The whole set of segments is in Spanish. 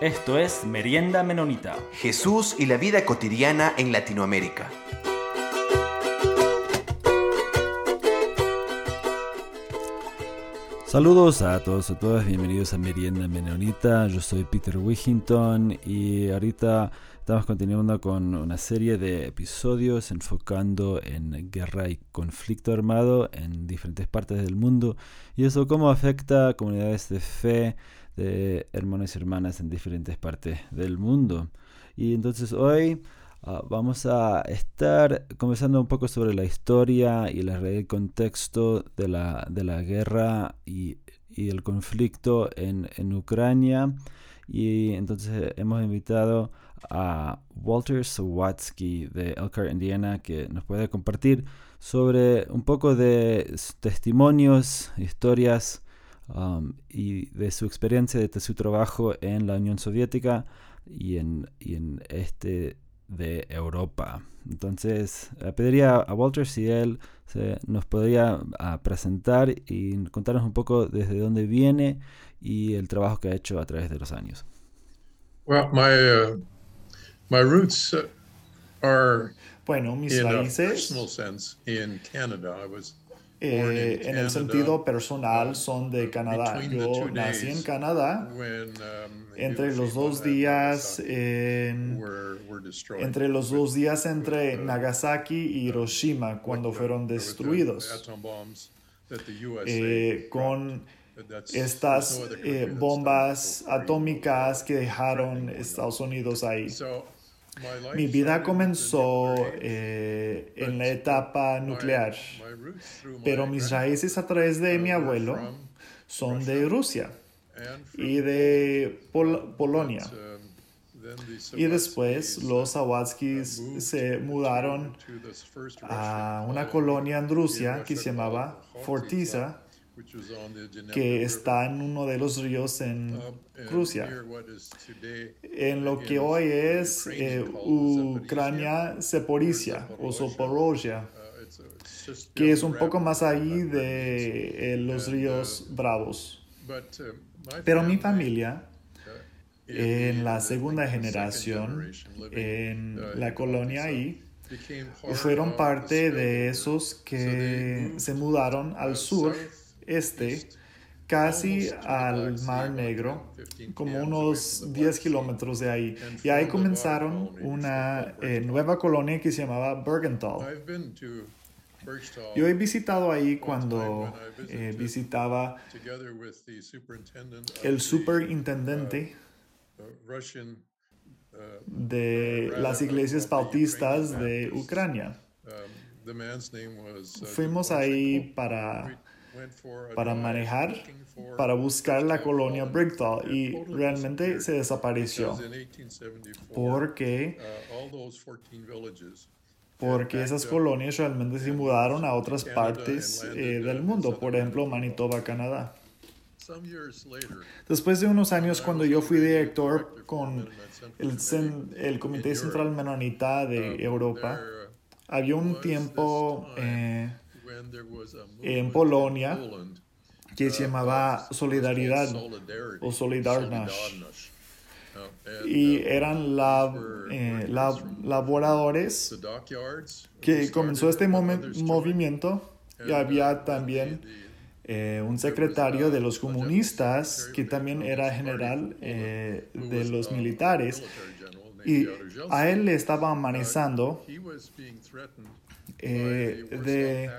Esto es Merienda Menonita. Jesús y la vida cotidiana en Latinoamérica. Saludos a todos y a todas, bienvenidos a Merienda Menonita. Yo soy Peter Wigington y ahorita estamos continuando con una serie de episodios enfocando en guerra y conflicto armado en diferentes partes del mundo y eso cómo afecta a comunidades de fe de hermanos y hermanas en diferentes partes del mundo. Y entonces hoy ah, vamos a estar conversando un poco sobre la historia y el contexto de la, de la guerra y, y el conflicto en, en, Ucrania. Y entonces hemos invitado a Walter Sawatsky de Elkhart, Indiana, que nos puede compartir sobre un poco de testimonios, historias Um, y de su experiencia, de su trabajo en la Unión Soviética y en, y en este de Europa. Entonces, eh, pediría a Walter si él se nos podría ah, presentar y contarnos un poco desde dónde viene y el trabajo que ha hecho a través de los años. Well, my, uh, my roots uh, are bueno, mis in raíces, a personal sense in Canada. I was eh, en el sentido personal son de Canadá. Yo nací en Canadá. Entre los dos días, entre los dos días entre Nagasaki y Hiroshima, cuando fueron destruidos, eh, con estas eh, bombas atómicas que dejaron Estados Unidos ahí. Mi vida comenzó eh, en la etapa nuclear, pero mis raíces a través de mi abuelo son de Rusia y de Polonia. Y después los Zawadzkis se mudaron a una colonia en Rusia que se llamaba Fortisa que está en uno de los ríos en uh, Rusia, en lo que hoy es eh, Ucrania Seporicia o Zaporozhia, uh, que es un poco más ahí de eh, los ríos uh, Bravos. Pero mi familia, en la segunda generación, en la colonia ahí, fueron parte de esos que se mudaron al sur este, casi al Mar Negro, como unos 10 kilómetros de ahí. Y ahí comenzaron una eh, nueva colonia que se llamaba Bergenthal. Yo he visitado ahí cuando eh, visitaba el superintendente de las iglesias bautistas de Ucrania. Fuimos ahí para para manejar, para buscar la colonia Brickthal y realmente se desapareció. porque porque esas colonias realmente se mudaron a otras partes eh, del mundo, por ejemplo Manitoba, Canadá. Después de unos años, cuando yo fui director con el, el Comité Central Menonita de Europa, había un tiempo eh, en Polonia que se llamaba Solidaridad o Solidarność. Y eran la, eh, laboradores que comenzó este movimiento. Y había también eh, un secretario de los comunistas que también era general eh, de los militares. y a él le estaba amenazando de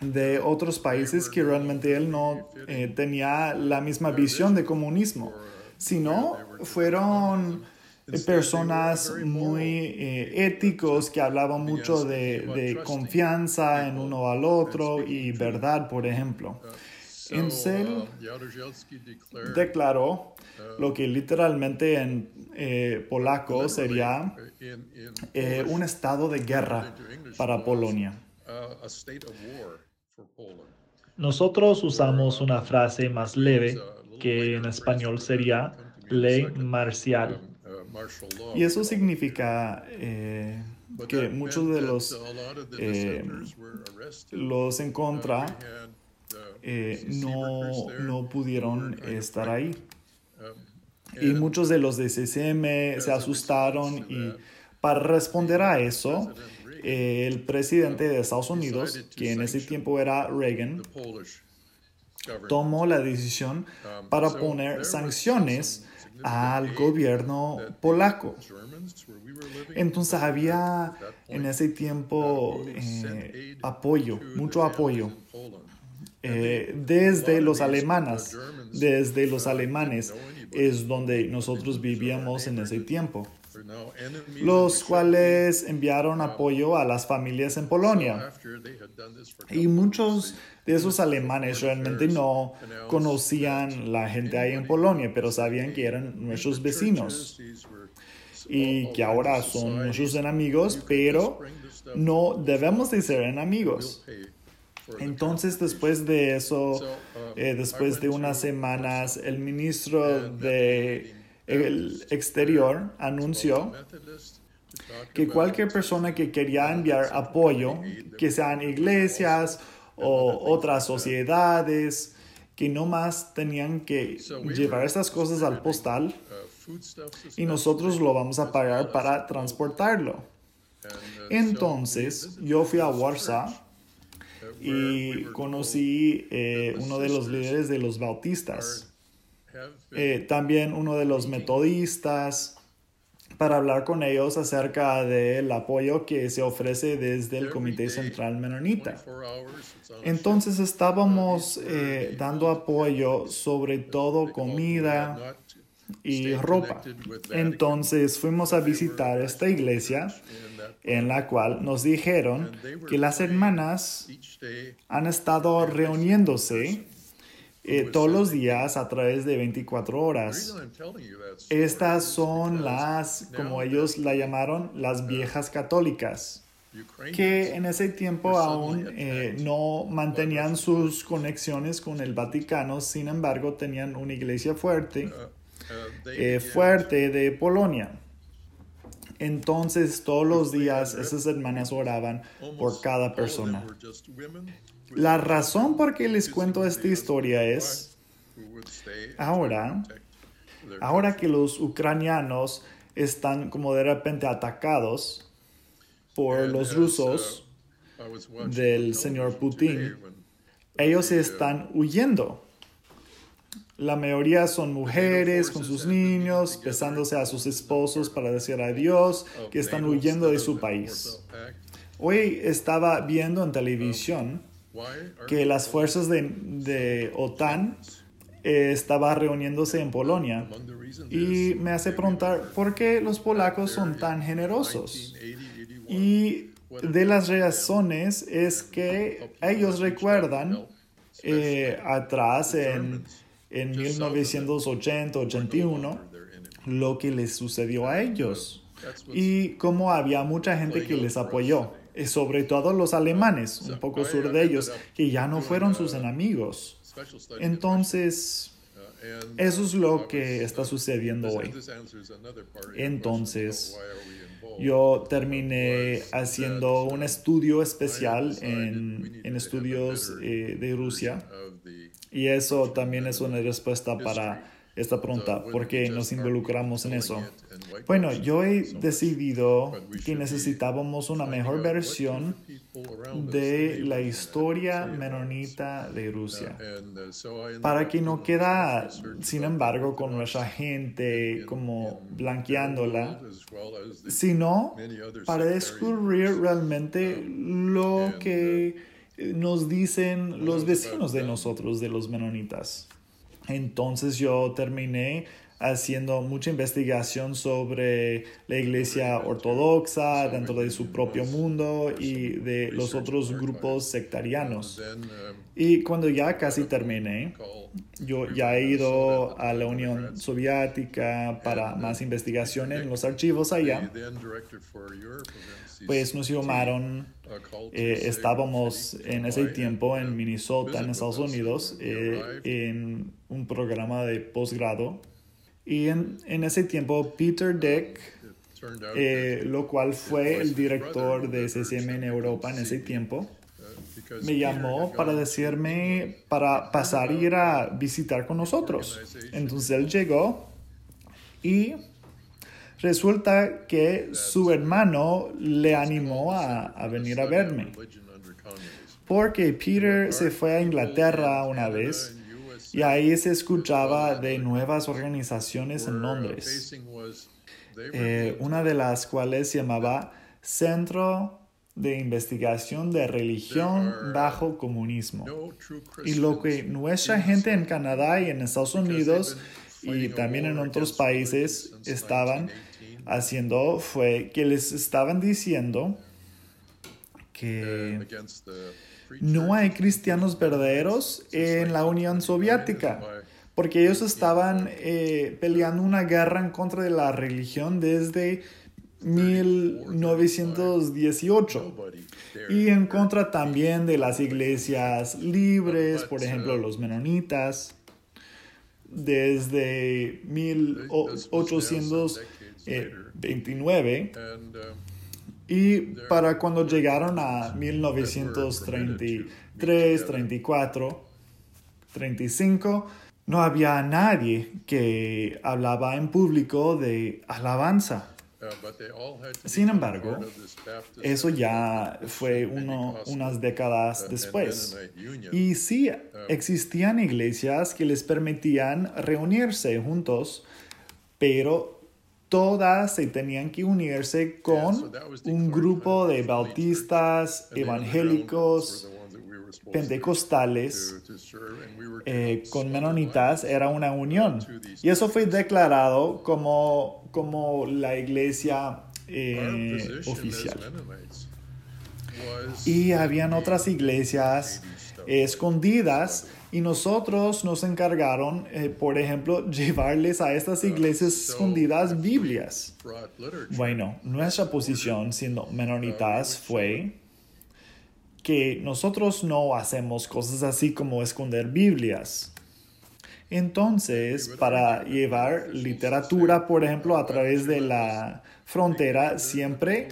de otros países que realmente él no eh, tenía la misma visión de comunismo, sino fueron personas muy eh, éticos que hablaban mucho de, de, confianza en uno al otro y verdad, por ejemplo. Encel declaró lo que literalmente en eh, polaco sería eh, un estado de guerra para Polonia. Nosotros usamos una frase más leve que en español sería ley marcial. Y eso significa eh, que muchos de los, los en contra eh, no, no pudieron estar ahí. Y muchos de los de CCM se asustaron y para responder a eso, el presidente de Estados Unidos, que en ese tiempo era Reagan, tomó la decisión para poner sanciones al gobierno polaco. Entonces había en ese tiempo eh, apoyo, mucho apoyo. Eh, desde los alemanes, desde los alemanes es donde nosotros vivíamos en ese tiempo los cuales enviaron apoyo a las familias en Polonia. Y muchos de esos alemanes realmente no conocían la gente ahí en Polonia, pero sabían que eran nuestros vecinos. y que ahora son nuestros enemigos, pero no debemos de ser enemigos. Entonces, después de eso, eh, después de unas semanas, el ministro de el exterior anunció que cualquier persona que quería enviar apoyo, que sean iglesias o otras sociedades, que no más tenían que llevar estas cosas al postal y nosotros lo vamos a pagar para transportarlo. Entonces yo fui a Warsaw y conocí eh, uno de los líderes de los bautistas. Eh, también uno de los metodistas, para hablar con ellos acerca del apoyo que se ofrece desde el Comité Central Menonita. Entonces estábamos eh, dando apoyo sobre todo comida y ropa. Entonces fuimos a visitar esta iglesia en la cual nos dijeron que las hermanas han estado reuniéndose eh, todos los días a través de 24 horas. Estas son las, como ellos la llamaron, las viejas católicas que en ese tiempo aún eh, no mantenían sus conexiones con el Vaticano, sin embargo tenían una iglesia fuerte, eh, fuerte de Polonia. Entonces todos los días esas hermanas oraban por cada persona. La razón por qué les cuento esta historia es, ahora, ahora que los ucranianos están como de repente atacados por los rusos del señor Putin, ellos están huyendo. La mayoría son mujeres con sus niños, besándose a sus esposos para decir adiós, que están huyendo de su país. Hoy estaba viendo en televisión que las fuerzas de, OTAN eh, estaban reuniéndose en Polonia y me hace preguntar por qué los polacos son tan generosos. Y de las razones es que ellos recuerdan eh, atrás en, en 1980-81 lo que les sucedió a ellos y cómo había mucha gente que les apoyó sobre todo los alemanes, un poco sur de ellos, que ya no fueron sus enemigos. Entonces, eso es lo que está sucediendo hoy. Entonces, yo terminé haciendo un estudio especial en, en estudios eh, de Rusia y eso también es una respuesta para esta pregunta, ¿por qué nos involucramos en eso? Bueno, yo he decidido que necesitábamos una mejor versión de la historia menonita de Rusia, para que no queda, sin embargo, con nuestra gente como blanqueándola, sino para descubrir realmente lo que nos dicen los vecinos de nosotros, de los menonitas. Entonces yo terminé haciendo mucha investigación sobre la iglesia ortodoxa dentro de su propio mundo y de los otros grupos sectarianos. Y cuando ya casi terminé, yo ya he ido a la Unión Soviética para más investigación en los archivos allá. Pues nos llamaron, eh, estábamos en ese tiempo en Minnesota, en Estados Unidos, eh, en un programa de posgrado. Y en, en, ese tiempo Peter Deck, eh, lo cual fue el director de CCM en Europa en ese tiempo, me llamó para decirme para pasar y ir a visitar con nosotros. Entonces él llegó y resulta que su hermano le animó a, a venir a verme. Porque Peter se fue a Inglaterra una vez y ahí se escuchaba de nuevas organizaciones en Londres. Eh, una de las cuales se llamaba Centro de Investigación de Religión bajo Comunismo. Y lo que nuestra gente en Canadá y en Estados Unidos y también en otros países estaban haciendo fue que les estaban diciendo que no hay cristianos verdaderos en la Unión Soviética, porque ellos estaban eh, peleando una guerra en contra de la religión desde 1918 y en contra también de las iglesias libres, por ejemplo los menonitas, desde 1829 y para cuando llegaron a 1933, 34, 35, no había nadie que hablaba en público de alabanza. Sin embargo, eso ya fue uno, unas décadas después. Y sí existían iglesias que les permitían reunirse juntos, pero todas se tenían que unirse con un grupo de bautistas, evangélicos, pentecostales, eh, con menonitas, era una unión. Y eso fue declarado como, como la iglesia eh, oficial. Y habían otras iglesias escondidas y nosotros nos encargaron, eh, por ejemplo, llevarles a estas iglesias escondidas Biblias. Bueno, nuestra posición siendo menonitas fue que nosotros no hacemos cosas así como esconder Biblias. Entonces, para llevar literatura, por ejemplo, a través de la frontera, siempre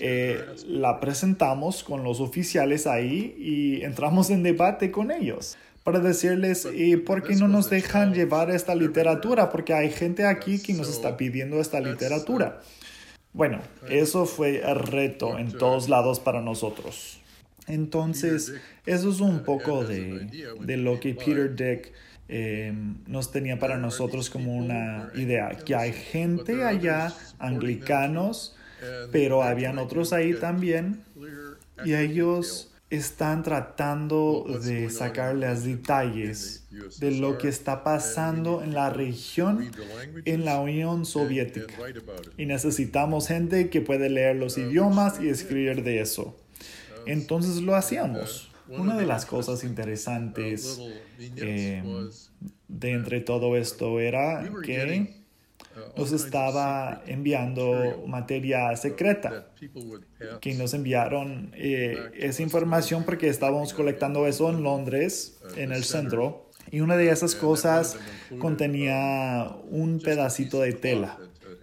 eh, la presentamos con los oficiales ahí y entramos en debate con ellos para decirles, ¿y por qué no nos dejan llevar esta literatura? Porque hay gente aquí que nos está pidiendo esta literatura. Bueno, eso fue el reto en todos lados para nosotros. Entonces, eso es un poco de, de lo que Peter Dick em, nos tenía para nosotros como una idea, que hay gente allá, anglicanos, pero habían otros ahí también, y ellos están tratando de sacar los detalles de lo que está pasando en la región en la Unión Soviética. Y necesitamos gente que puede leer los idiomas y escribir de eso. Entonces lo hacíamos. Una de las cosas interesantes em, de entre todo esto era que nos estaba enviando materia secreta, que nos enviaron eh, esa información porque estábamos colectando eso en Londres, en el centro, y una de esas cosas contenía un pedacito de tela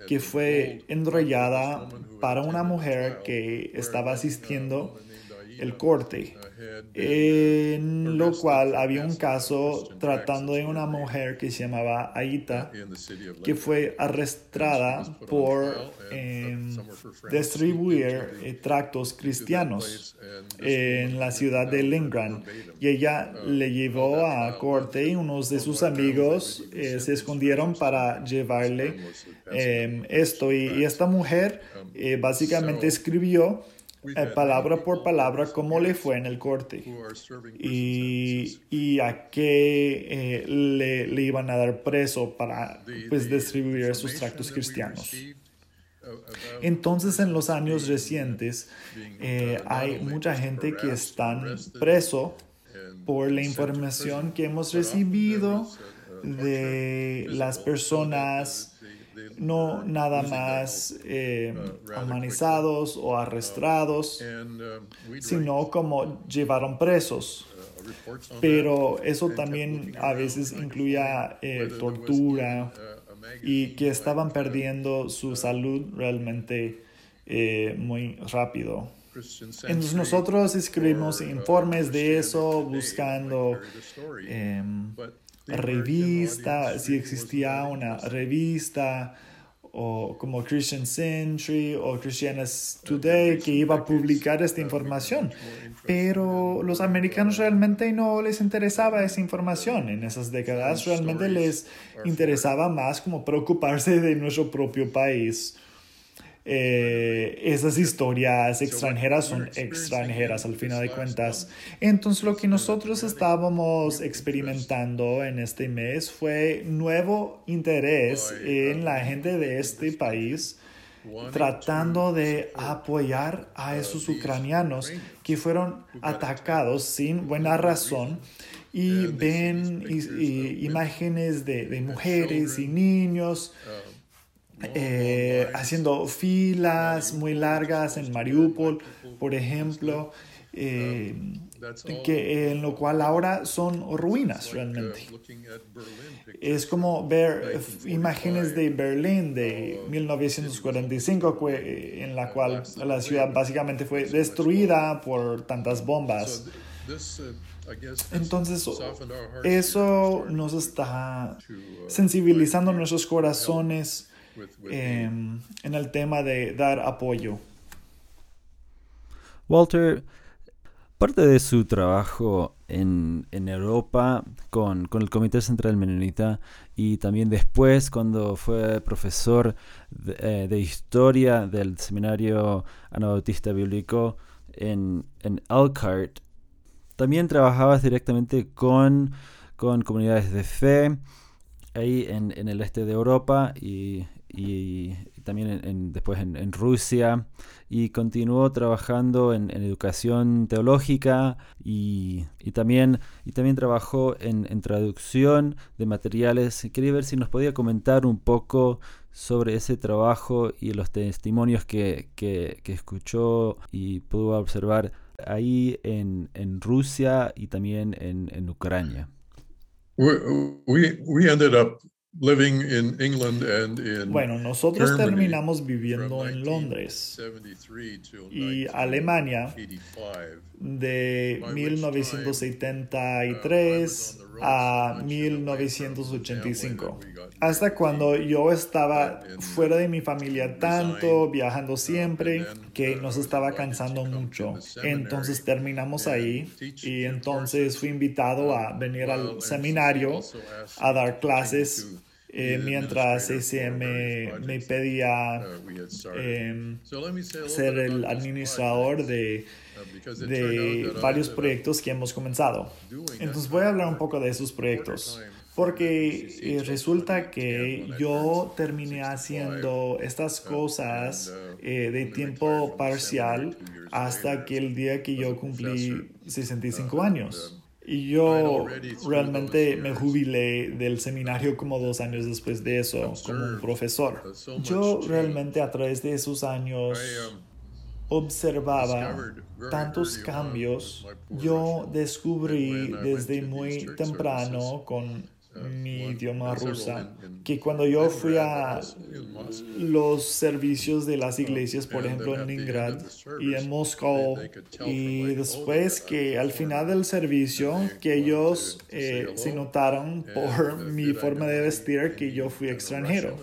que fue enrollada para una mujer que estaba asistiendo el corte, en lo cual había un caso tratando de una mujer que se llamaba Aita, que fue arrestada por em, distribuir eh, tractos cristianos en la ciudad de Lingran. Y ella le llevó a corte y unos de sus amigos eh, se escondieron para llevarle em, esto. Y, esta mujer eh, básicamente escribió palabra por palabra cómo le fue en el corte y, y a qué eh, le, le, iban a dar preso para pues, distribuir esos tractos cristianos. Entonces, en los años recientes, eh, hay mucha gente que están preso por la información que hemos recibido de las personas no nada más eh, humanizados o arrestados, sino como llevaron presos. Pero eso también a veces incluía eh, tortura y que estaban perdiendo su salud realmente eh, muy rápido. Entonces nosotros escribimos informes de eso buscando revista, si existía una revista o como Christian Century o Christianity Today que iba a publicar esta información. Pero los americanos realmente no les interesaba esa información. En esas décadas realmente les interesaba más como preocuparse de nuestro propio país eh, esas historias extranjeras son extranjeras al final de cuentas. Entonces lo que nosotros estábamos experimentando en este mes fue nuevo interés en la gente de este país tratando de apoyar a esos ucranianos que fueron atacados sin buena razón y ven imágenes de, de mujeres y niños eh, haciendo filas muy largas en Mariupol, por ejemplo, eh, que, en lo cual ahora son ruinas realmente. Es como ver imágenes de Berlín de 1945, en la cual la ciudad básicamente fue destruida por tantas bombas. Entonces, eso nos está sensibilizando nuestros corazones Em, en el tema de dar apoyo. Walter, parte de su trabajo en, Europa con, el Comité Central Menonita y también después cuando fue profesor de, eh, historia del Seminario Anabautista Bíblico en, en Elkhart, también trabajabas directamente con, con comunidades de fe ahí en, en, el este de Europa y y, también en, después en, Rusia y continuó trabajando en, educación teológica y, también, y también trabajó en, traducción de materiales. Quería ver si nos podía comentar un poco sobre ese trabajo y los testimonios que, que, escuchó y pudo observar ahí en, Rusia y también en, Ucrania. Ended up bueno, nosotros terminamos viviendo en Londres. y Alemania de 1973 a 1985, hasta cuando yo estaba fuera de mi familia tanto, viajando siempre, que nos estaba cansando mucho. Entonces terminamos ahí y entonces fui invitado a venir al seminario a dar clases eh, mientras ese me, pedía em, ser el administrador de, de varios proyectos que hemos comenzado. Entonces voy a hablar un poco de esos proyectos. Porque eh, resulta que yo terminé haciendo estas cosas eh, de tiempo parcial hasta que el día que yo cumplí 65 años. Y yo realmente me jubilé del seminario como dos años después de eso, como un profesor. Yo realmente a través de esos años um, observaba tantos cambios. Yo descubrí desde muy temprano con mi idioma rusa, que cuando yo fui a los servicios de las iglesias, por ejemplo en Leningrad y en Moscú, y después que al final del servicio, que ellos eh, se notaron por mi forma de vestir que yo fui extranjero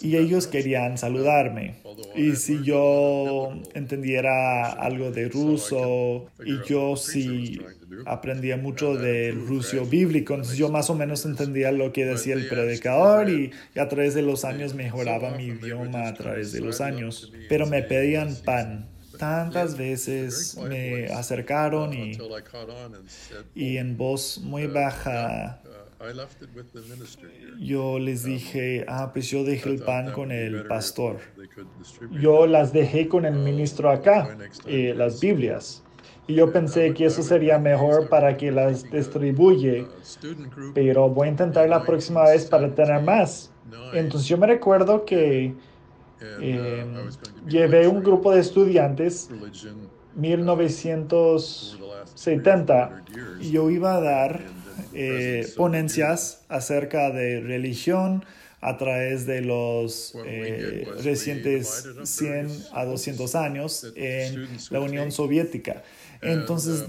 y ellos querían saludarme. Y si yo entendiera algo de ruso y yo sí aprendía mucho del ruso bíblico, entonces yo más o menos entendía lo que decía el predicador y, a través de los años mejoraba mi idioma a través de los años. Pero me pedían pan. Tantas veces me acercaron y, y en voz muy baja yo les dije, ah, pues yo dejé el pan con el pastor. Yo las dejé con el ministro acá, eh, las Biblias. Y yo pensé que eso sería mejor para que las distribuye, pero voy a intentar la próxima vez para tener más. Entonces yo me recuerdo que eh, llevé un grupo de estudiantes 1970 y yo iba a dar eh, ponencias acerca de religión, a través de los eh, recientes 100 a 200 años en la Unión Soviética. Entonces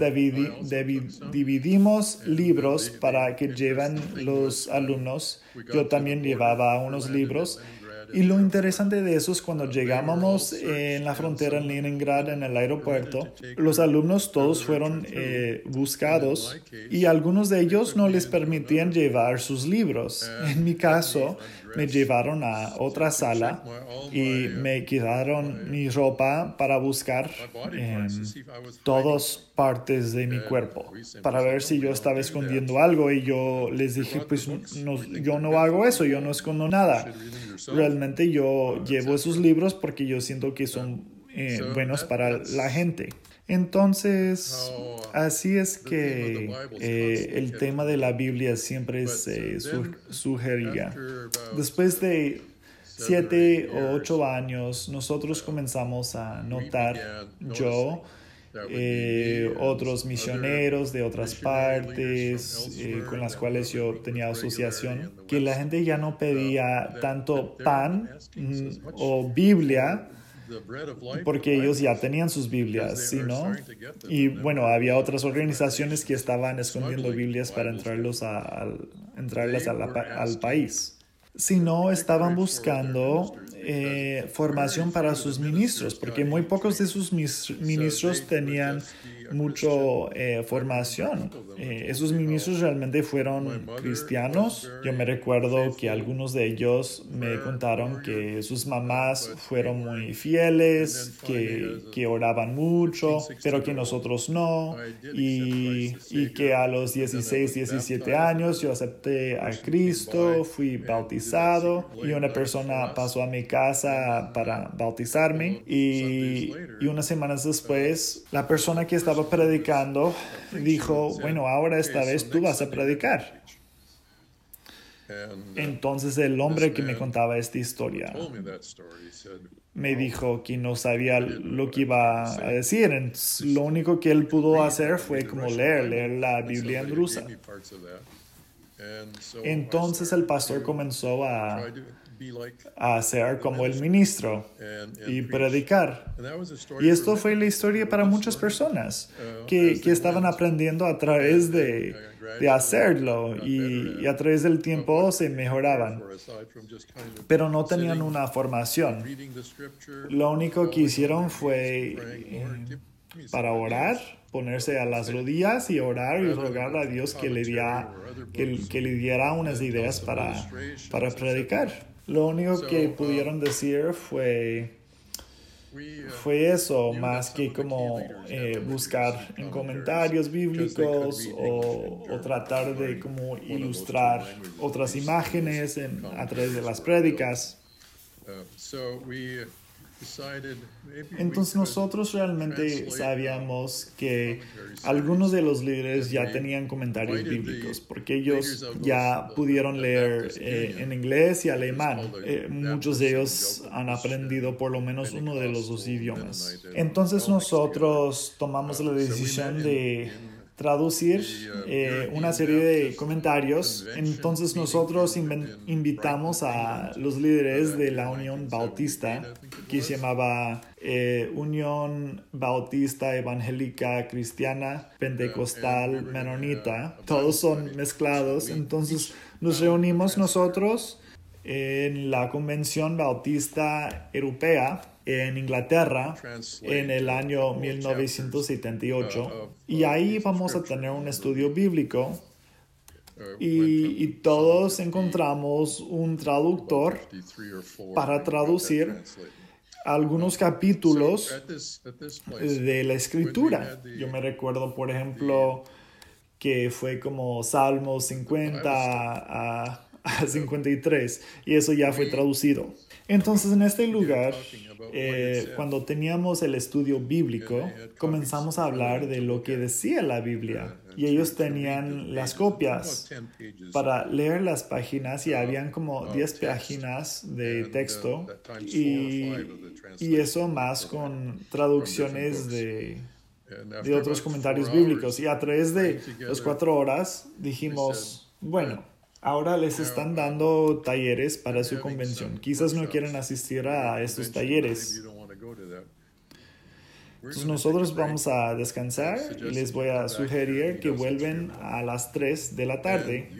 dividimos libros para que lleven los alumnos. Yo también llevaba unos libros y lo interesante de eso es cuando llegábamos en la frontera en Leningrad, en el aeropuerto, los alumnos todos fueron eh, buscados y algunos de ellos no les permitían llevar sus libros. En mi caso, me llevaron a otra sala y me quitaron mi ropa para buscar en todas partes de mi cuerpo para ver si yo estaba escondiendo algo y yo les dije pues no, yo no hago eso, yo no escondo nada. Realmente yo llevo esos libros porque yo siento que son eh, buenos para la gente. Entonces, así es que eh, el tema de la Biblia siempre se sugería. Después de siete o ocho años, nosotros comenzamos a notar, yo, eh, otros misioneros de otras partes eh, con las cuales yo tenía asociación, que la gente ya no pedía tanto pan mm, o Biblia, porque ellos ya tenían sus Biblias, ¿sí, no? Y bueno, había otras organizaciones que estaban escondiendo Biblias para entrarlos a, entrarlas al país. Si no, estaban buscando eh, formación para sus ministros, porque muy pocos de sus ministros tenían mucho eh, formación. Eh, esos ministros realmente fueron cristianos. Yo me recuerdo que algunos de ellos me contaron que sus mamás fueron muy fieles, que, que oraban mucho, pero que nosotros no. Y, y que a los 16, 17 años yo acepté a Cristo, fui bautizado y una persona pasó a mi casa para bautizarme y, y unas semanas después la persona que estaba predicando, dijo, bueno, ahora esta vez tú vas a predicar. Entonces el hombre que me contaba esta historia me dijo que no sabía lo que iba a decir. Lo único que él pudo hacer fue como leer, leer la Biblia en rusa. Entonces el pastor comenzó a a ser como el ministro y predicar. Y esto fue la historia para muchas personas uh, que, que estaban aprendiendo a través de, de hacerlo y, a través del tiempo se mejoraban, pero no tenían una formación. Lo único que hicieron fue eh, para orar ponerse a las rodillas y orar y rogar a Dios que le, diera, que, que le diera unas ideas para, para predicar. Lo único que pudieron decir fue, fue eso, más que como eh, buscar en comentarios bíblicos o, o, tratar de como ilustrar otras imágenes en, a través de las prédicas. Entonces nosotros realmente sabíamos que algunos de los líderes ya tenían comentarios bíblicos porque ellos ya pudieron leer eh, en inglés y alemán. Eh, muchos de ellos han aprendido por lo menos uno de los dos idiomas. Entonces nosotros tomamos la decisión de traducir eh, una serie de comentarios. Entonces nosotros invitamos a los líderes de la Unión Bautista, que se llamaba eh, Unión Bautista Evangélica Cristiana Pentecostal Menonita. Todos son mezclados. Entonces nos reunimos nosotros en la Convención Bautista Europea en Inglaterra en el año 1978 y ahí vamos a tener un estudio bíblico. Y, y, todos encontramos un traductor para traducir algunos capítulos de la escritura. Yo me recuerdo, por ejemplo, que fue como Salmo 50 a, a 53 y eso ya fue traducido. Entonces, en este lugar, eh, cuando teníamos el estudio bíblico, comenzamos a hablar de lo que decía la Biblia. Y ellos tenían las copias para leer las páginas y habían como 10 páginas de texto y, y eso más con traducciones de, de otros comentarios bíblicos. Y a través de las cuatro horas dijimos, bueno, Ahora les están dando talleres para su convención. Quizás no quieren asistir a estos talleres. Entonces nosotros vamos a descansar. Y les voy a sugerir que vuelven a las 3 de la tarde.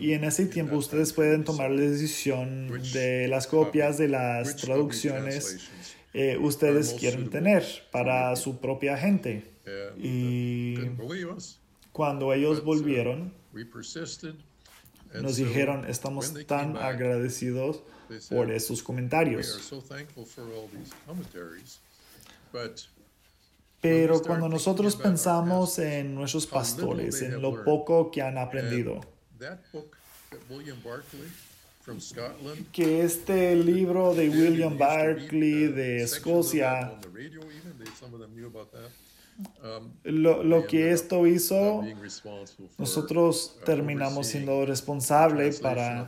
y en ese tiempo ustedes pueden tomar la decisión de las copias de las traducciones eh, ustedes quieren tener para su propia gente. Y cuando ellos volvieron, nos dijeron, estamos tan agradecidos por esos comentarios. Pero cuando nosotros pensamos en nuestros pastores, en lo poco que han aprendido, que este libro de William Barclay de Escocia, lo, lo, que esto hizo, nosotros terminamos siendo responsables para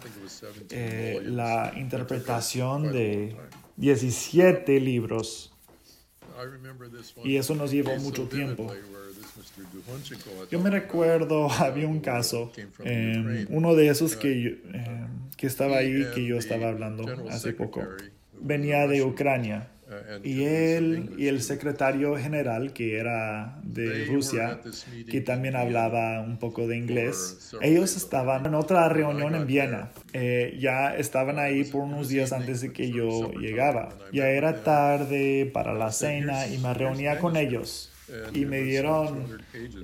eh, la interpretación de 17 libros. Y eso nos llevó mucho tiempo. Yo me recuerdo, había un caso, em, uno de esos que, em, que estaba ahí, que yo estaba hablando hace poco, venía de Ucrania y él y el secretario general, que era de Rusia, que también hablaba un poco de inglés, ellos estaban en otra reunión en Viena. Eh, ya estaban ahí por unos días antes de que yo llegaba. Ya era tarde para la cena y me reunía con ellos. Y me dieron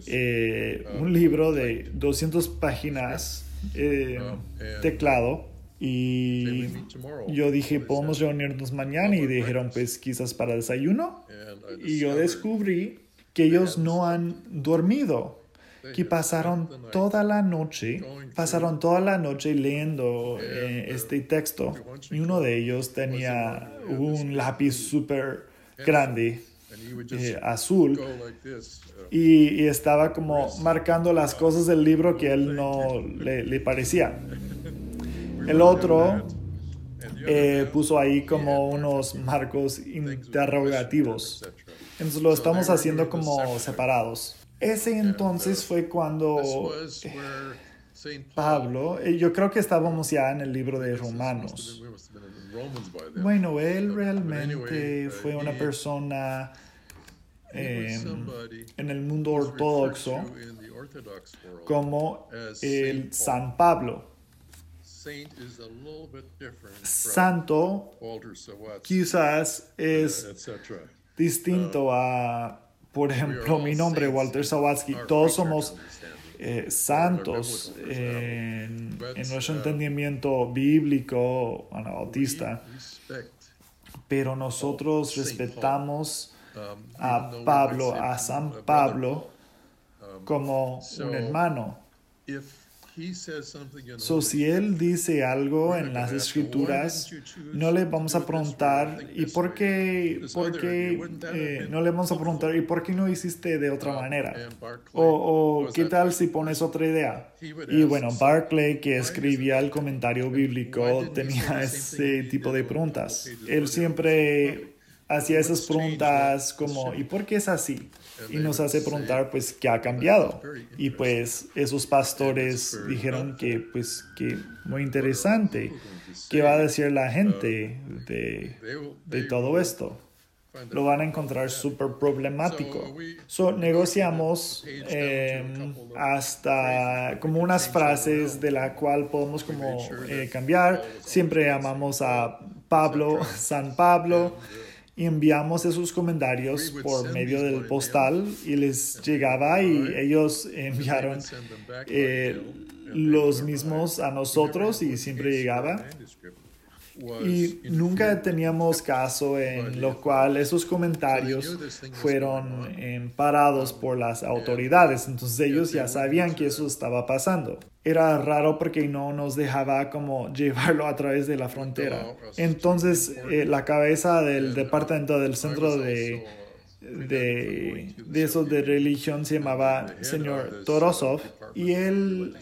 eh, un libro de 200 páginas eh, teclado y yo dije, podemos reunirnos mañana y dijeron, pues quizás para desayuno. Y yo descubrí que ellos no han dormido, que pasaron toda la noche, pasaron toda la noche leyendo eh, este texto. Y uno de ellos tenía un lápiz súper grande, eh, azul, y, estaba como marcando las cosas del libro que él no le, le parecía. El otro eh, puso ahí como unos marcos interrogativos. Entonces lo estamos haciendo como separados. Ese entonces fue cuando eh, Pablo, eh, yo creo que estábamos ya en el libro de Romanos. Bueno, él realmente fue una persona en el mundo ortodoxo como el San Pablo. Santo quizás es distinto a, por ejemplo, mi nombre, Walter Sawatsky. Todos somos eh, santos en, nuestro uh, entendimiento bíblico, anabautista, pero nosotros respetamos um, a Pablo, a San Pablo, um, como un hermano. So, si él dice algo en las escrituras, no le vamos a preguntar, ¿y por qué, por qué eh, no le vamos a preguntar, ¿y por qué no hiciste de otra manera? O, ¿qué tal si pones otra idea? Y bueno, Barclay, que escribía el comentario bíblico, tenía ese tipo de preguntas. Él siempre hacía esas preguntas como, ¿y por qué es así? y nos hace preguntar pues qué ha cambiado. Y pues esos pastores dijeron que pues que muy interesante, qué va a decir la gente de, de todo esto. Lo van a encontrar súper problemático. So, negociamos em, hasta como unas frases de la cual podemos como eh, cambiar. Siempre llamamos a Pablo, San Pablo y enviamos esos comentarios por medio del postal y les llegaba y ellos enviaron eh, los mismos a nosotros y siempre llegaba. Y nunca teníamos caso en lo cual esos comentarios fueron eh, parados por las autoridades. Entonces ellos ya sabían que eso estaba pasando. Era raro porque no nos dejaba como llevarlo a través de la frontera. Entonces eh, la cabeza del departamento del centro de, de, de eso de religión se llamaba señor Torosov. Y él...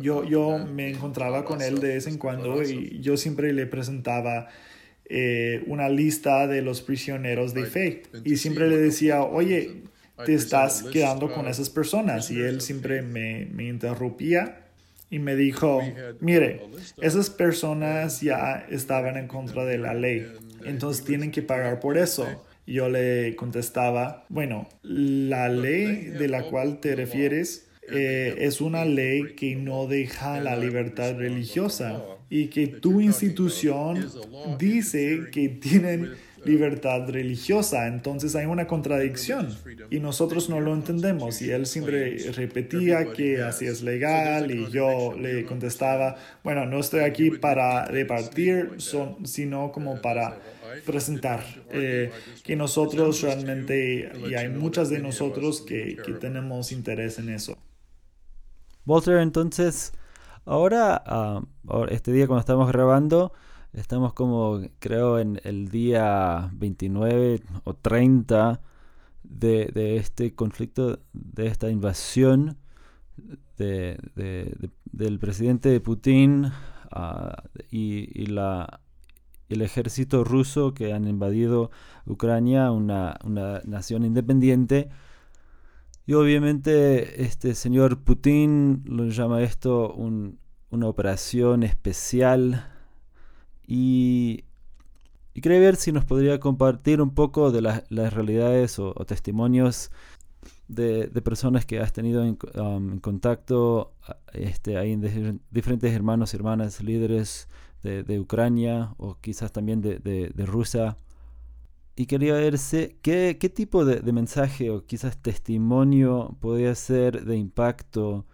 Yo, yo me encontraba con él de vez en cuando y yo siempre le presentaba eh, una lista de los prisioneros de fe y siempre le decía, oye, te estás quedando con esas personas y él siempre me, me interrumpía y me dijo, mire, esas personas ya estaban en contra de la ley, entonces tienen que pagar por eso. Yo le contestaba, bueno, la ley de la cual te refieres eh, es una ley que no deja la libertad religiosa y que tu institución dice que tienen libertad religiosa. Entonces hay una contradicción y nosotros no lo entendemos. Y él siempre repetía que así es legal y yo le contestaba, bueno, no estoy aquí para repartir, sino como para presentar eh, que nosotros realmente, y hay muchas de nosotros que, que tenemos interés en eso. Walter, entonces, ahora, ah, este día cuando estamos grabando, estamos como, creo, en el día 29 o 30 de, este conflicto, de esta invasión de, del presidente Putin ah, y, el ejército ruso que han invadido Ucrania, una nación independiente y obviamente este señor Putin lo llama esto una operación especial. Y, y quería ver si nos podría compartir un poco de las realidades o, testimonios de, personas que has tenido en, um, contacto, este, hay diferentes hermanos y hermanas líderes de, Ucrania o quizás también de, de Rusia y quería verse qué, qué tipo de, mensaje o quizás testimonio podría ser de impacto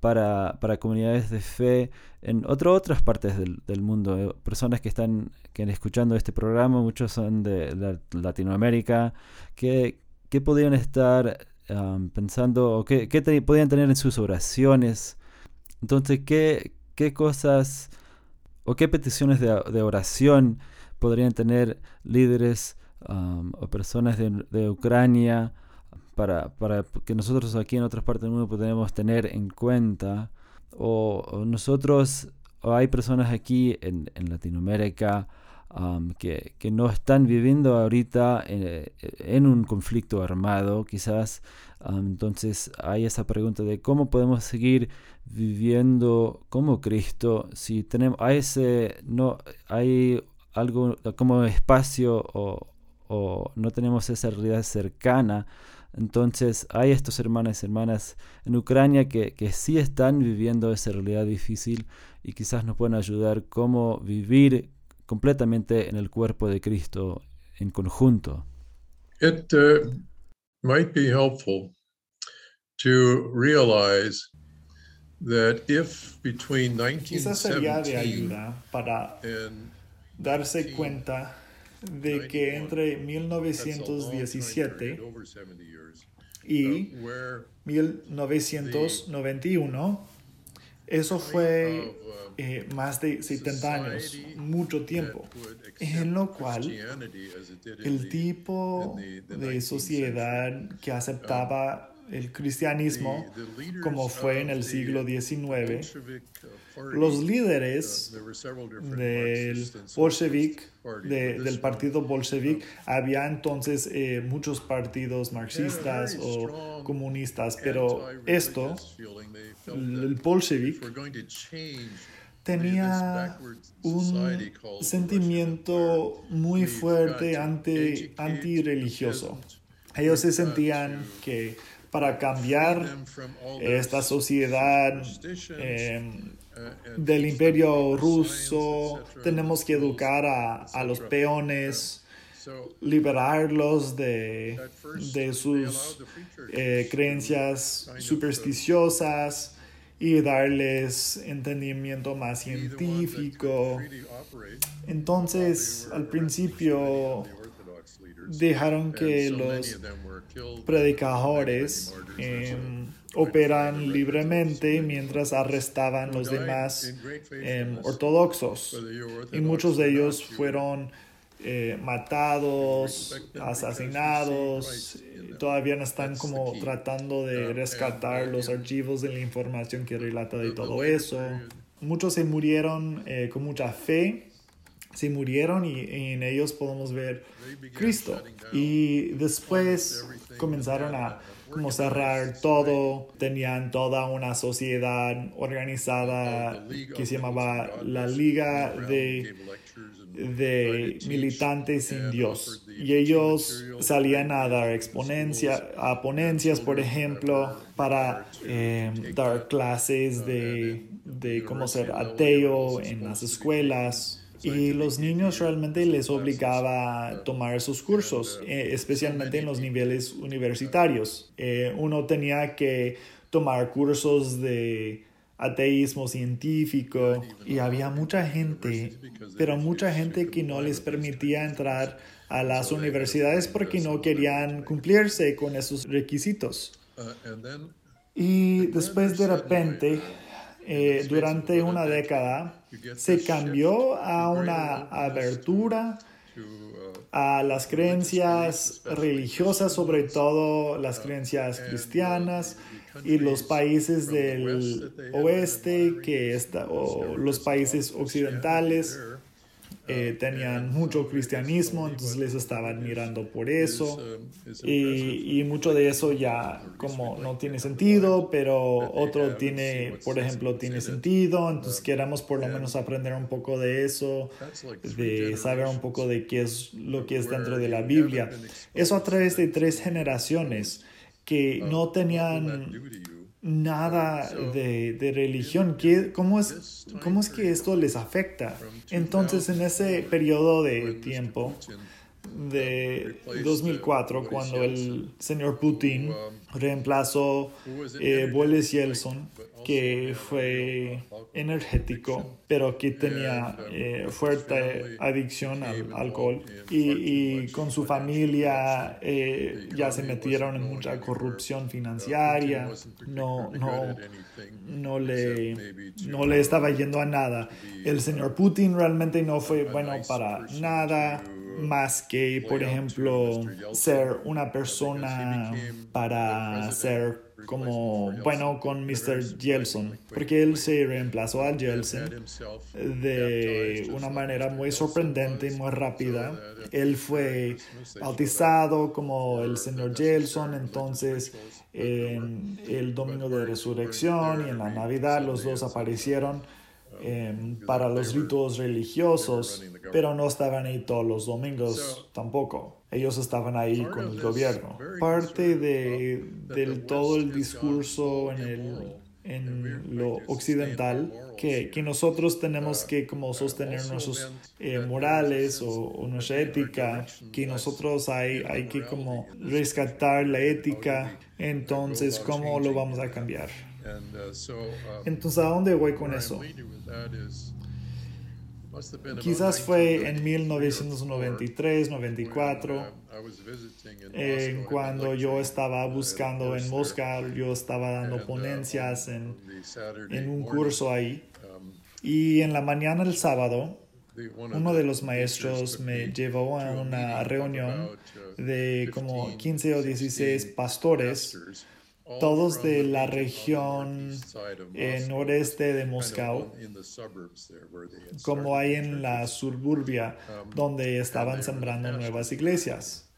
para, para comunidades de fe en otras partes del, mundo. Eh, personas que están que escuchando este programa, muchos son de, Latinoamérica, que, que podrían estar pensando o qué, qué podían tener en sus oraciones. Entonces, ¿qué, qué cosas o qué peticiones de oración podrían tener líderes o personas de, Ucrania para, para, que nosotros aquí en otras partes del mundo podemos tener en cuenta. O, nosotros, o hay personas aquí en, en Latinoamérica que, que, no están viviendo ahorita en, en un conflicto armado, quizás. entonces hay esa pregunta de cómo podemos seguir viviendo como Cristo si tenemos, hay ese, no, hay algo como espacio o, o no tenemos esa realidad cercana. Entonces hay estos hermanos y hermanas en Ucrania que, que sí están viviendo esa realidad difícil y quizás nos pueden ayudar cómo vivir completamente en el cuerpo de Cristo en conjunto. It uh, might be helpful to realize that if between Quizás sería de ayuda para darse cuenta de que entre 1917 y 1991, eso fue eh, más de 70 años, mucho tiempo, en lo cual el tipo de sociedad que aceptaba el cristianismo, como fue en el siglo XIX, los líderes del bolshevik, del partido bolshevik, había entonces eh, muchos partidos marxistas o comunistas, pero esto, el bolshevik, tenía un sentimiento muy fuerte anti, antirreligioso. Ellos se sentían que para cambiar esta sociedad em, del imperio ruso, tenemos que educar a, los peones, liberarlos de, de sus eh, creencias supersticiosas y darles entendimiento más científico. Entonces, al principio dejaron que los predicadores em, operan libremente mientras arrestaban los demás em, ortodoxos. Y muchos de ellos fueron eh, matados, asesinados, todavía están como tratando de rescatar los archivos de la información que relata de todo eso. Muchos se murieron eh, con mucha fe se murieron y, en ellos podemos ver Cristo. Y después comenzaron a como cerrar todo. Tenían toda una sociedad organizada que se llamaba la Liga de, de Militantes sin Dios. Y ellos salían a dar exponencia, a ponencias, por ejemplo, para eh, dar clases de, de cómo ser ateo en las escuelas y los niños realmente les obligaba a tomar esos cursos, eh, especialmente en los niveles universitarios. Eh, uno tenía que tomar cursos de ateísmo científico y había mucha gente, pero mucha gente que no les permitía entrar a las universidades porque no querían cumplirse con esos requisitos. Y después de repente eh, durante una década se cambió a una abertura a las creencias religiosas, sobre todo las creencias cristianas y los países del oeste que está, o los países occidentales eh, tenían mucho cristianismo, entonces les estaban mirando por eso. Y, y, mucho de eso ya como no tiene sentido, pero otro tiene, por ejemplo, tiene sentido, entonces queramos por lo menos aprender un poco de eso, de saber un poco de qué es lo que es dentro de la Biblia. Eso a través de tres generaciones que no tenían nada de, de religión. ¿Qué, cómo, es, ¿Cómo es que esto les afecta? Entonces, en ese periodo de tiempo, de 2004, cuando el señor Putin reemplazó eh, Boris Yeltsin, que fue energético, pero que tenía eh, fuerte adicción al alcohol. Y, con su familia eh, ya se metieron en mucha corrupción financiera, no, no, no, le, no le estaba yendo a nada. El señor Putin realmente no fue bueno para nada más que, por ejemplo, ser una persona para ser como, bueno, con Mr. Yeltsin, porque él se reemplazó a Yeltsin de una manera muy sorprendente y muy rápida. Él fue bautizado como el señor Yeltsin, entonces en el domingo de resurrección y en la Navidad los dos aparecieron Em, para los ritos religiosos, pero no estaban ahí todos los domingos tampoco. Ellos estaban ahí con el gobierno. Parte de, del todo el discurso en, el, en lo occidental que, que, nosotros tenemos que como sostener nuestros eh, morales o, o, nuestra ética, que nosotros hay, hay que como rescatar la ética, entonces ¿cómo lo vamos a cambiar? Uh, uh, Entonces, ¿a dónde voy con eso? Quizás fue en 1993, 94, en cuando yo estaba buscando en Mosca, yo estaba dando uh, ponencias en, en un curso ahí. Um, y en la mañana del sábado, uno de los maestros me llevó a una reunión de como 15 o 16 pastores todos de la región eh, noreste de Moscú, como hay en la suburbia, donde estaban sembrando nuevas iglesias.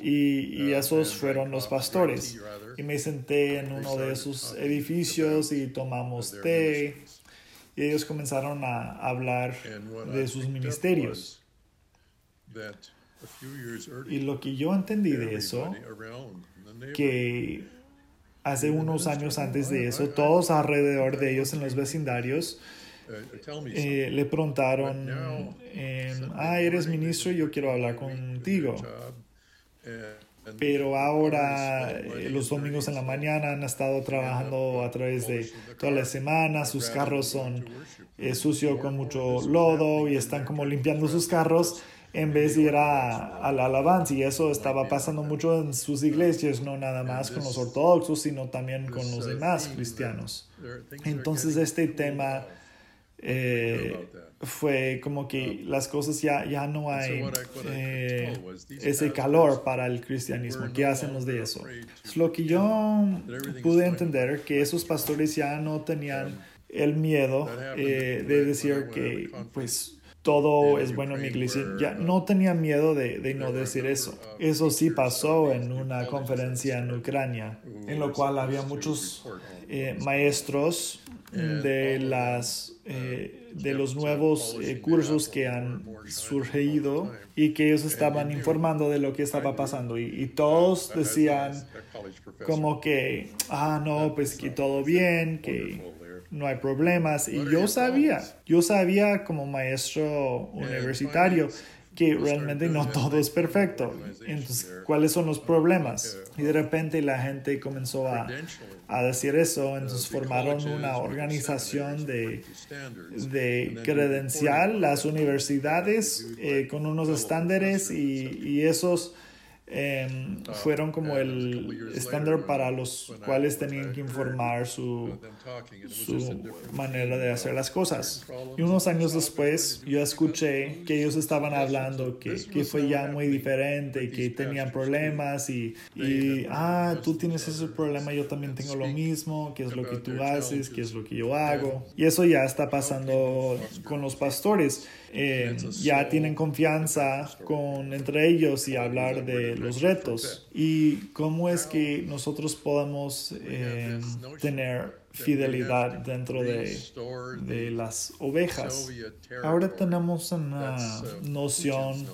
Y, y, esos fueron los pastores. Y me senté en uno de esos edificios y tomamos té. Y ellos comenzaron a hablar de sus ministerios. Y lo que yo entendí de eso, que hace unos años antes de eso, todos alrededor de ellos en los vecindarios eh, le preguntaron, ah, eres ministro, yo quiero hablar contigo. Pero ahora eh, los domingos en la mañana han estado trabajando a través de toda la semana, sus carros son eh, sucios con mucho lodo y están como limpiando sus carros en vez de ir a, la alabanza. Y eso estaba pasando mucho en sus iglesias, no nada más con los ortodoxos, sino también con los demás cristianos. Entonces este tema eh, fue como que las cosas ya, ya no hay eh, ese calor para el cristianismo. ¿Qué hacemos de eso? lo que yo pude entender que esos pastores ya no tenían el miedo eh, de decir que pues todo es bueno en mi iglesia. Ya no tenía miedo de, de, no decir eso. Eso sí pasó en una conferencia en Ucrania, en lo cual había muchos eh, maestros de las eh, de los nuevos eh, cursos que han surgido y que ellos estaban informando de lo que estaba pasando. Y, y todos decían como que ah no pues que todo bien que no hay problemas. Y yo sabía, yo sabía como maestro universitario que realmente no todo es perfecto. Entonces, ¿cuáles son los problemas? Y de repente la gente comenzó a, a decir eso, entonces formaron una organización de, de credencial, las universidades, eh, con unos estándares y, y esos Em, ah, fueron como el estándar para los cuales tenían que informar su, su manera de hacer las cosas. Y unos años después yo escuché que ellos estaban hablando que, que fue ya muy diferente, que tenían problemas y, y, ah, tú tienes ese problema, yo también tengo lo mismo, qué es lo que tú haces, qué es lo que yo hago. Y eso ya está pasando con los pastores. Eh, ya tienen confianza con entre ellos y hablar de los retos y cómo es que nosotros podemos eh, tener fidelidad dentro de, de, las ovejas. Ahora tenemos una noción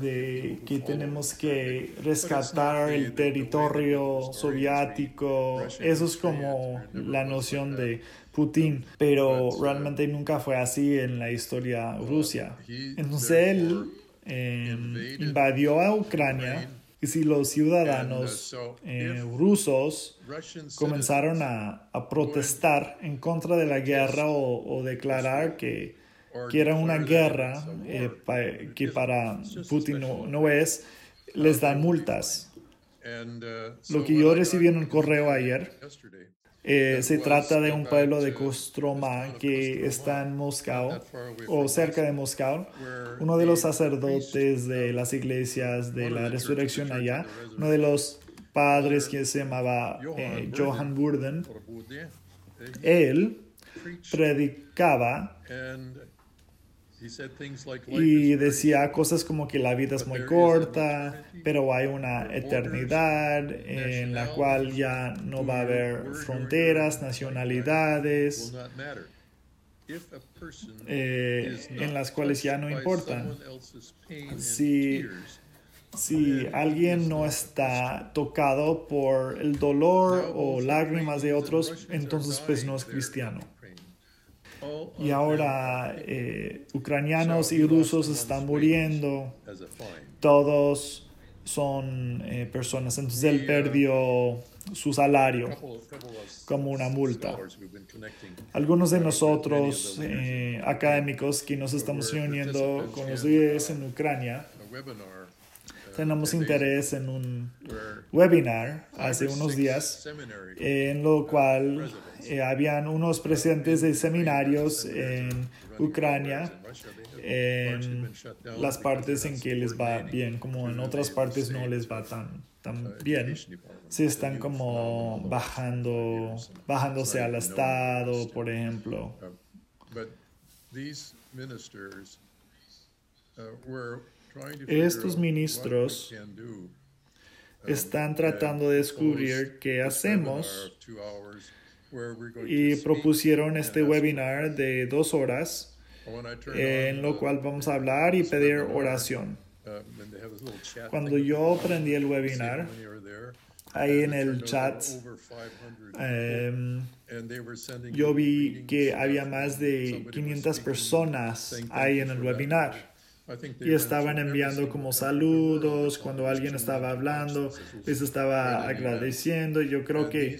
de que tenemos que rescatar el territorio soviético. Eso es como la noción de Putin, pero realmente nunca fue así en la historia Rusia. Entonces él em, invadió a Ucrania y si los ciudadanos eh, rusos comenzaron a, protestar en contra de la guerra o, declarar que, que, era una guerra eh, que para Putin no, no es, les dan multas. Lo que yo recibí en un correo ayer eh, se trata de un pueblo de Kostroma que está en Moscú o cerca de Moscú. Uno de los sacerdotes de las iglesias de la resurrección allá, uno de los padres que se llamaba eh, Johann Burden, él predicaba y decía cosas como que la vida es muy corta, pero hay una eternidad en la cual ya no va a haber fronteras, nacionalidades, eh, en las cuales ya no importan. Si, si alguien no está tocado por el dolor o lágrimas de otros, entonces pues no es cristiano. Y ahora eh, ucranianos y rusos están muriendo. Todos son eh, personas. Entonces él perdió su salario como una multa. Algunos de nosotros, eh, académicos que nos estamos reuniendo con los líderes en Ucrania, tenemos interés en un webinar hace unos días en lo cual eh, habían unos presidentes de seminarios en Ucrania en las partes en que les va bien, como en otras partes no les va tan, tan bien. Se están como bajando, bajándose al Estado, por ejemplo. Estos ministros están tratando de descubrir qué hacemos y propusieron este webinar de dos horas en lo cual vamos a hablar y pedir oración. Cuando yo prendí el webinar, ahí en el chat, em, yo vi que había más de 500 personas ahí en el webinar. Y estaban enviando como saludos cuando alguien estaba hablando, les estaba agradeciendo. Yo creo que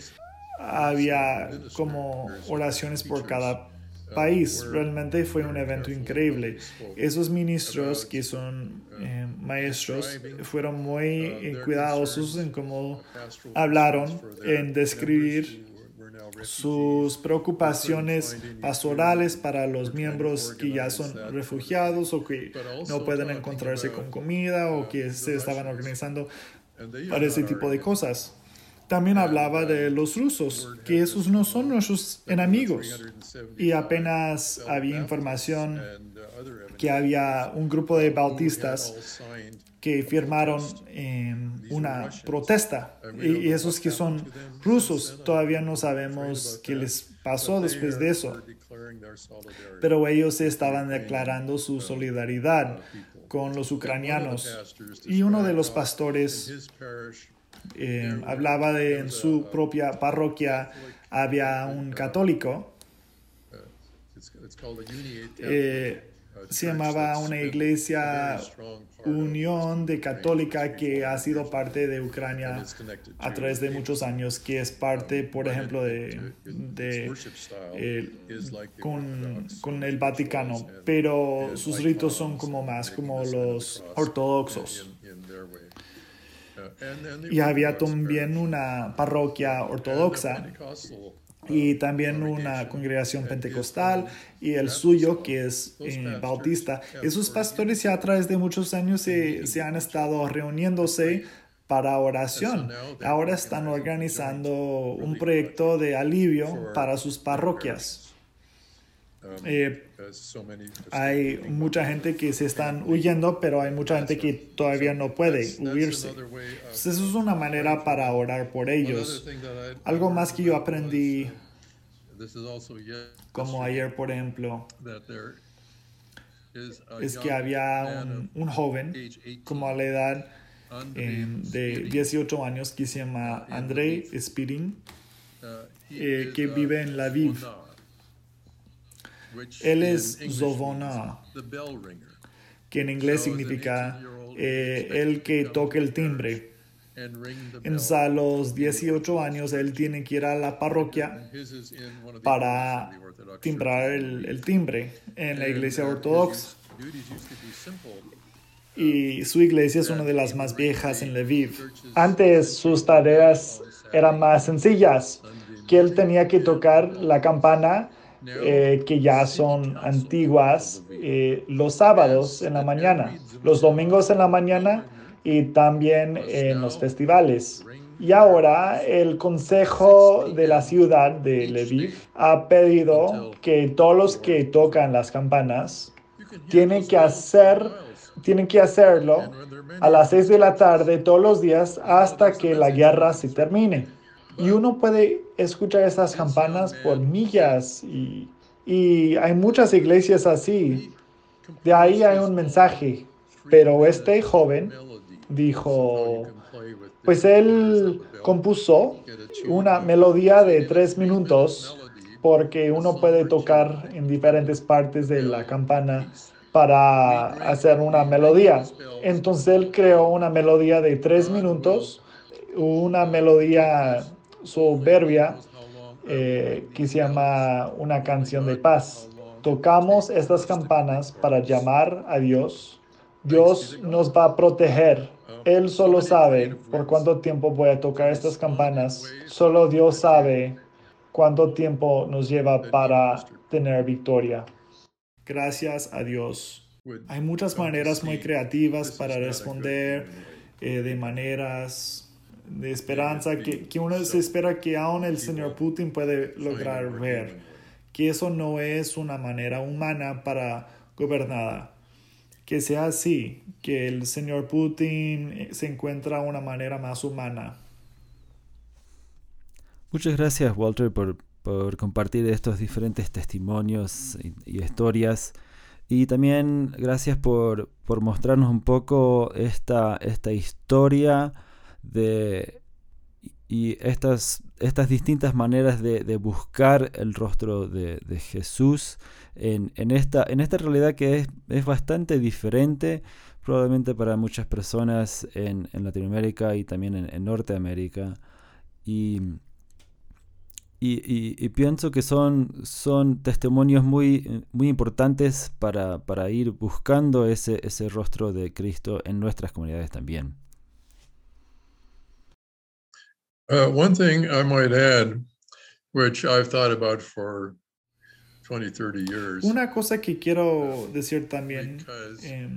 había como oraciones por cada país. Realmente fue un evento increíble. Esos ministros que son eh, maestros fueron muy cuidadosos en cómo hablaron, en describir sus preocupaciones pastorales para los miembros que ya son refugiados o que no pueden encontrarse con comida o que se estaban organizando para ese tipo de cosas. También hablaba de los rusos, que esos no son nuestros enemigos. Y apenas había información que había un grupo de bautistas que firmaron una protesta. Y esos que son rusos, todavía no sabemos qué les pasó después de eso. Pero ellos estaban declarando su solidaridad con los ucranianos. Y uno de los pastores eh, hablaba de en su propia parroquia había un católico. Eh, se llamaba una iglesia Unión de Católica que ha sido parte de Ucrania a través de muchos años, que es parte, por ejemplo, de, eh, con, con, el Vaticano, pero sus ritos son como más como los ortodoxos. Y había también una parroquia ortodoxa y también una congregación pentecostal y el suyo que es eh, bautista. Esos pastores ya a través de muchos años se, se han estado reuniéndose para oración. Ahora están organizando un proyecto de alivio para sus parroquias. Eh, hay mucha gente que se están huyendo, pero hay mucha gente que todavía no puede huirse. eso es una manera para orar por ellos. Algo más que yo aprendí, como ayer, por ejemplo, es que había un, joven como a la edad em, de 18 años que se llama Andrei Spirin, eh, que vive en La Viv él es Zovona, que en inglés significa eh, el que toca el timbre. En a los 18 años él tiene que ir a la parroquia para timbrar el, timbre en la iglesia ortodoxa. Y su iglesia es una de las más viejas en Lviv. Antes sus tareas eran más sencillas, que él tenía que tocar la campana eh, que ya son antiguas eh, los sábados en la mañana, los domingos en la mañana y también en los festivales. Y ahora el Consejo de la ciudad de Lviv ha pedido que todos los que tocan las campanas tienen que hacer tienen que hacerlo a las 6 de la tarde todos los días hasta que la guerra se termine. Y uno puede escuchar esas campanas por millas y, hay muchas iglesias así. De ahí hay un mensaje. Pero este joven dijo, pues él compuso una melodía de tres minutos porque uno puede tocar en diferentes partes de la campana para hacer una melodía. Entonces él creó una melodía de tres minutos, una melodía soberbia eh, que se llama una canción de paz. Tocamos estas campanas para llamar a Dios. Dios nos va a proteger. Él solo sabe por cuánto tiempo voy a tocar estas campanas. Solo Dios sabe cuánto tiempo nos lleva para tener victoria. Gracias a Dios. Hay muchas maneras muy creativas para responder eh, de maneras de esperanza que, que uno se espera que aún el señor Putin puede lograr ver, que eso no es una manera humana para gobernar, que sea así, que el señor Putin eh, se encuentra una manera más humana. Muchas gracias Walter por, por compartir estos diferentes testimonios y, y historias. Y también gracias por, por, mostrarnos un poco esta, esta historia de, y estas, estas distintas maneras de, buscar el rostro de, Jesús en, esta, en esta realidad que es, es, bastante diferente probablemente para muchas personas en, Latinoamérica y también en, Norteamérica. Y, y, pienso que son, son testimonios muy, muy importantes para, para ir buscando ese, ese rostro de Cristo en nuestras comunidades también. Uh, one thing I might add, which I've thought about for 20, 30 years. Una cosa que quiero decir también, eh,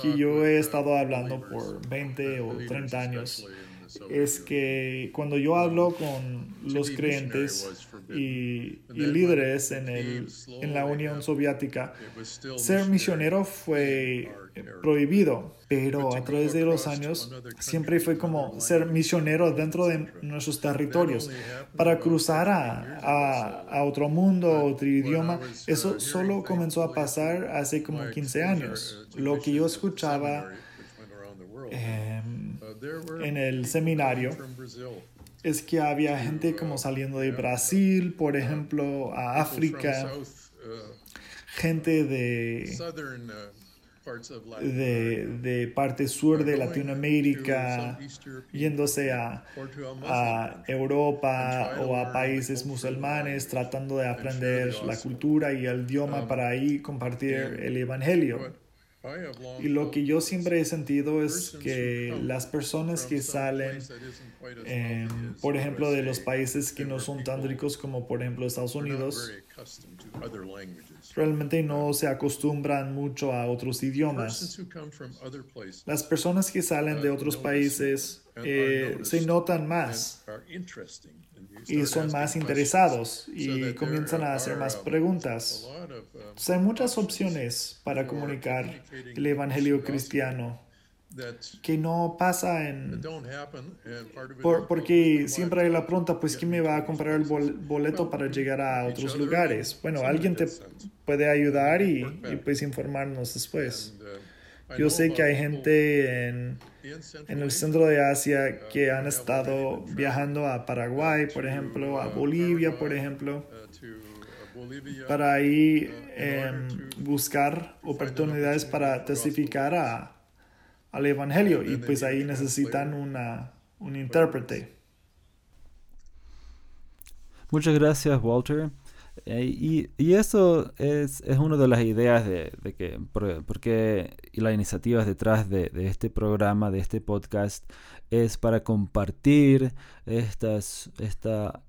que yo he estado hablando por 20 o 30 años, es que cuando yo hablo con los creyentes y, líderes en, el, en la Unión Soviética, ser misionero fue prohibido, pero a través de los años siempre fue como ser misionero dentro de nuestros territorios. Para cruzar a, a, otro mundo, otro idioma, eso solo comenzó a pasar hace como 15 años. Lo que yo escuchaba em, en el seminario es que había gente como saliendo de Brasil, por ejemplo, a África, gente de de, de, parte sur de Latinoamérica, yéndose a, a, Europa o a países musulmanes, tratando de aprender la cultura y el idioma para ahí compartir el Evangelio. Y lo que yo siempre he sentido es que las personas que salen, em, por ejemplo, de los países que no son tan ricos como por ejemplo Estados Unidos, realmente no se acostumbran mucho a otros idiomas. Las personas que salen de otros países eh, se notan más y son más interesados y comienzan a hacer más preguntas. hay muchas opciones para comunicar el Evangelio cristiano que no pasa en... porque siempre hay la pregunta, pues ¿quién me va a comprar el boleto para llegar a otros lugares? Bueno, alguien te puede ayudar y, y pues informarnos después. Uh, Yo sé que hay gente en, en el centro de Asia uh, que han estado viajando a Paraguay, por ejemplo, a uh, Bolivia, por ejemplo, para ahí em, buscar oportunidades para testificar a, al Evangelio y pues ahí necesitan una, un intérprete. Muchas gracias, Walter. Eh, y, y, eso es, es una de las ideas de, de que, porque y las iniciativas detrás de, de, este programa, de este podcast, es para compartir estas, esta,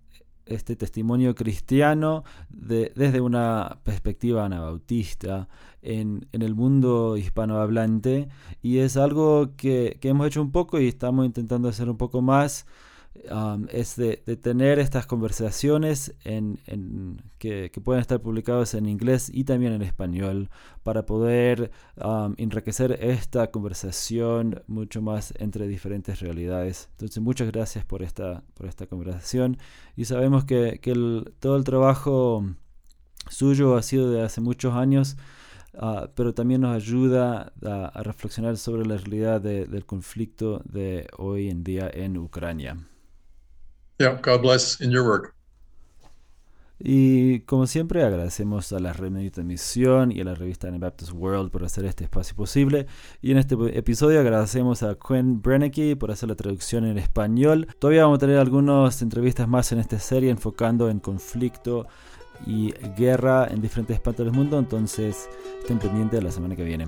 este testimonio cristiano de, desde una perspectiva anabautista en, en, el mundo hispanohablante. Y es algo que, que, hemos hecho un poco y estamos intentando hacer un poco más Um, es de, tener estas conversaciones en, que, pueden estar publicadas en inglés y también en español para poder um, enriquecer esta conversación mucho más entre diferentes realidades. Entonces muchas gracias por esta, por esta conversación y sabemos que, todo el trabajo suyo ha sido de hace muchos años. Uh, pero también nos ayuda a, reflexionar sobre la realidad del conflicto de hoy en día en Ucrania. Yeah, God bless in your work. Y como siempre agradecemos a la Red de Misión y a la revista Anabaptist World por hacer este espacio posible. Y en este episodio agradecemos a Quinn Brennicky por hacer la traducción en español. Todavía vamos a tener algunas entrevistas más en esta serie enfocando en conflicto y guerra en diferentes partes del mundo. Entonces estén pendientes de la semana que viene